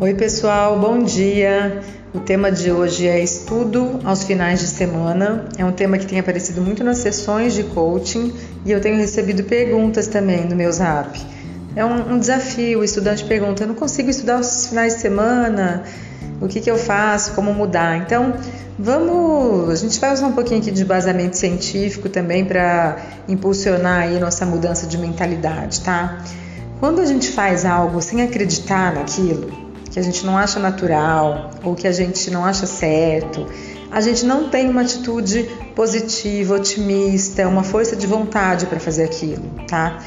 Oi, pessoal, bom dia. O tema de hoje é estudo aos finais de semana. É um tema que tem aparecido muito nas sessões de coaching e eu tenho recebido perguntas também no meu zap. É um, um desafio. O estudante pergunta: Eu não consigo estudar aos finais de semana? O que, que eu faço? Como mudar? Então, vamos. A gente vai usar um pouquinho aqui de basamento científico também para impulsionar aí nossa mudança de mentalidade, tá? Quando a gente faz algo sem acreditar naquilo, que a gente não acha natural ou que a gente não acha certo, a gente não tem uma atitude positiva, otimista, uma força de vontade para fazer aquilo, tá?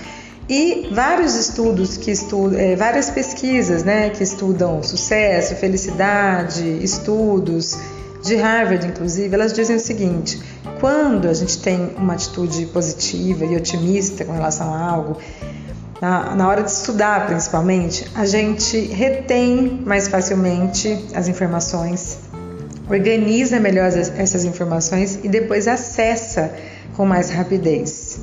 E vários estudos que estudam, é, várias pesquisas, né, que estudam sucesso, felicidade, estudos de Harvard, inclusive, elas dizem o seguinte: quando a gente tem uma atitude positiva e otimista com relação a algo, na, na hora de estudar principalmente, a gente retém mais facilmente as informações, organiza melhor essas informações e depois acessa com mais rapidez.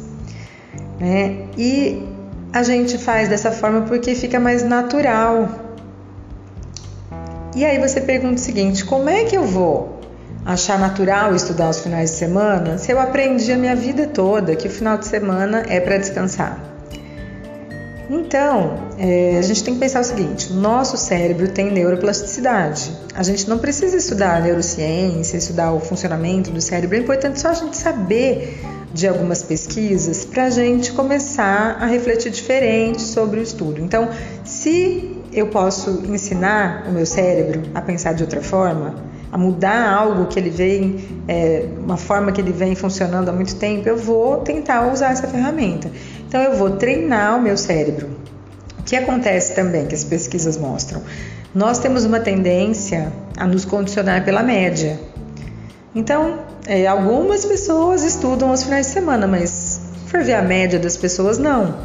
Né? E a gente faz dessa forma porque fica mais natural. E aí você pergunta o seguinte: como é que eu vou achar natural estudar os finais de semana se eu aprendi a minha vida toda que o final de semana é para descansar? Então, é, a gente tem que pensar o seguinte: nosso cérebro tem neuroplasticidade. A gente não precisa estudar neurociência, estudar o funcionamento do cérebro. É importante só a gente saber de algumas pesquisas para a gente começar a refletir diferente sobre o estudo. Então, se eu posso ensinar o meu cérebro a pensar de outra forma, a mudar algo que ele vem, é, uma forma que ele vem funcionando há muito tempo, eu vou tentar usar essa ferramenta. Então eu vou treinar o meu cérebro. O que acontece também, que as pesquisas mostram? Nós temos uma tendência a nos condicionar pela média. Então, é, algumas pessoas estudam aos finais de semana, mas for ver a média das pessoas, não.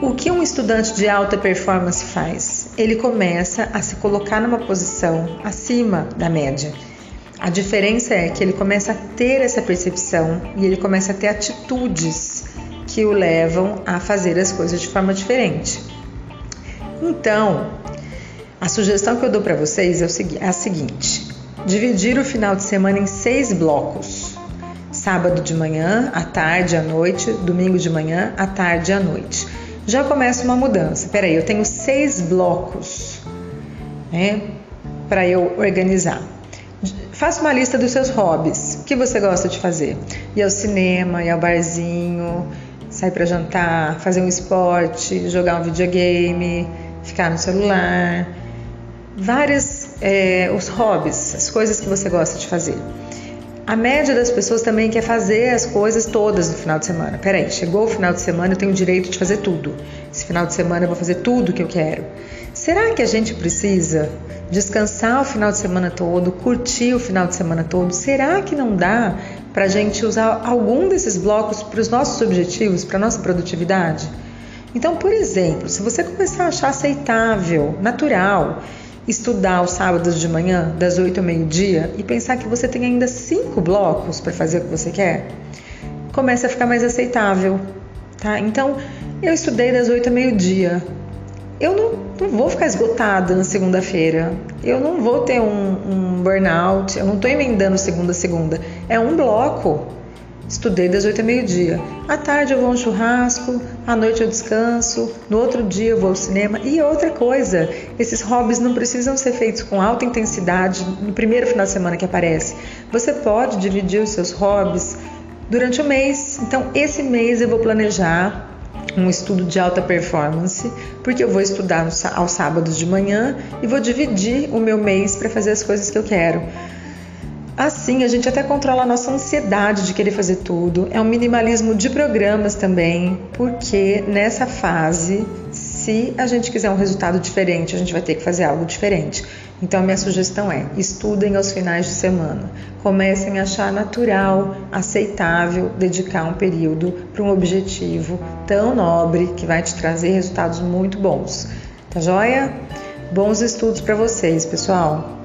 O que um estudante de alta performance faz? Ele começa a se colocar numa posição acima da média. A diferença é que ele começa a ter essa percepção e ele começa a ter atitudes que o levam a fazer as coisas de forma diferente. Então, a sugestão que eu dou para vocês é, é a seguinte: dividir o final de semana em seis blocos. Sábado de manhã, à tarde, à noite, domingo de manhã, à tarde e à noite. Já começa uma mudança. Peraí, eu tenho seis blocos né, para eu organizar. Faça uma lista dos seus hobbies. O que você gosta de fazer? Ir ao cinema, ir ao barzinho, sair para jantar, fazer um esporte, jogar um videogame, ficar no celular, vários é, os hobbies, as coisas que você gosta de fazer. A média das pessoas também quer fazer as coisas todas no final de semana. Peraí, chegou o final de semana, eu tenho o direito de fazer tudo. Esse final de semana eu vou fazer tudo que eu quero. Será que a gente precisa descansar o final de semana todo, curtir o final de semana todo? Será que não dá para a gente usar algum desses blocos para os nossos objetivos, para a nossa produtividade? Então, por exemplo, se você começar a achar aceitável, natural, estudar aos sábados de manhã, das 8 ao meio-dia, e pensar que você tem ainda cinco blocos para fazer o que você quer, começa a ficar mais aceitável. Tá? Então, eu estudei das 8 ao meio-dia. Eu não, não vou ficar esgotada na segunda-feira. Eu não vou ter um, um burnout. Eu não estou emendando segunda a segunda. É um bloco. Estudei das 8 ao meio-dia. À tarde eu vou a um churrasco, à noite eu descanso, no outro dia eu vou ao cinema. E outra coisa, esses hobbies não precisam ser feitos com alta intensidade no primeiro final de semana que aparece. Você pode dividir os seus hobbies durante o mês. Então, esse mês eu vou planejar um estudo de alta performance, porque eu vou estudar aos sábados de manhã e vou dividir o meu mês para fazer as coisas que eu quero. Assim, a gente até controla a nossa ansiedade de querer fazer tudo. É um minimalismo de programas também, porque nessa fase, se a gente quiser um resultado diferente, a gente vai ter que fazer algo diferente. Então, a minha sugestão é: estudem aos finais de semana. Comecem a achar natural, aceitável dedicar um período para um objetivo tão nobre que vai te trazer resultados muito bons. Tá joia? Bons estudos para vocês, pessoal!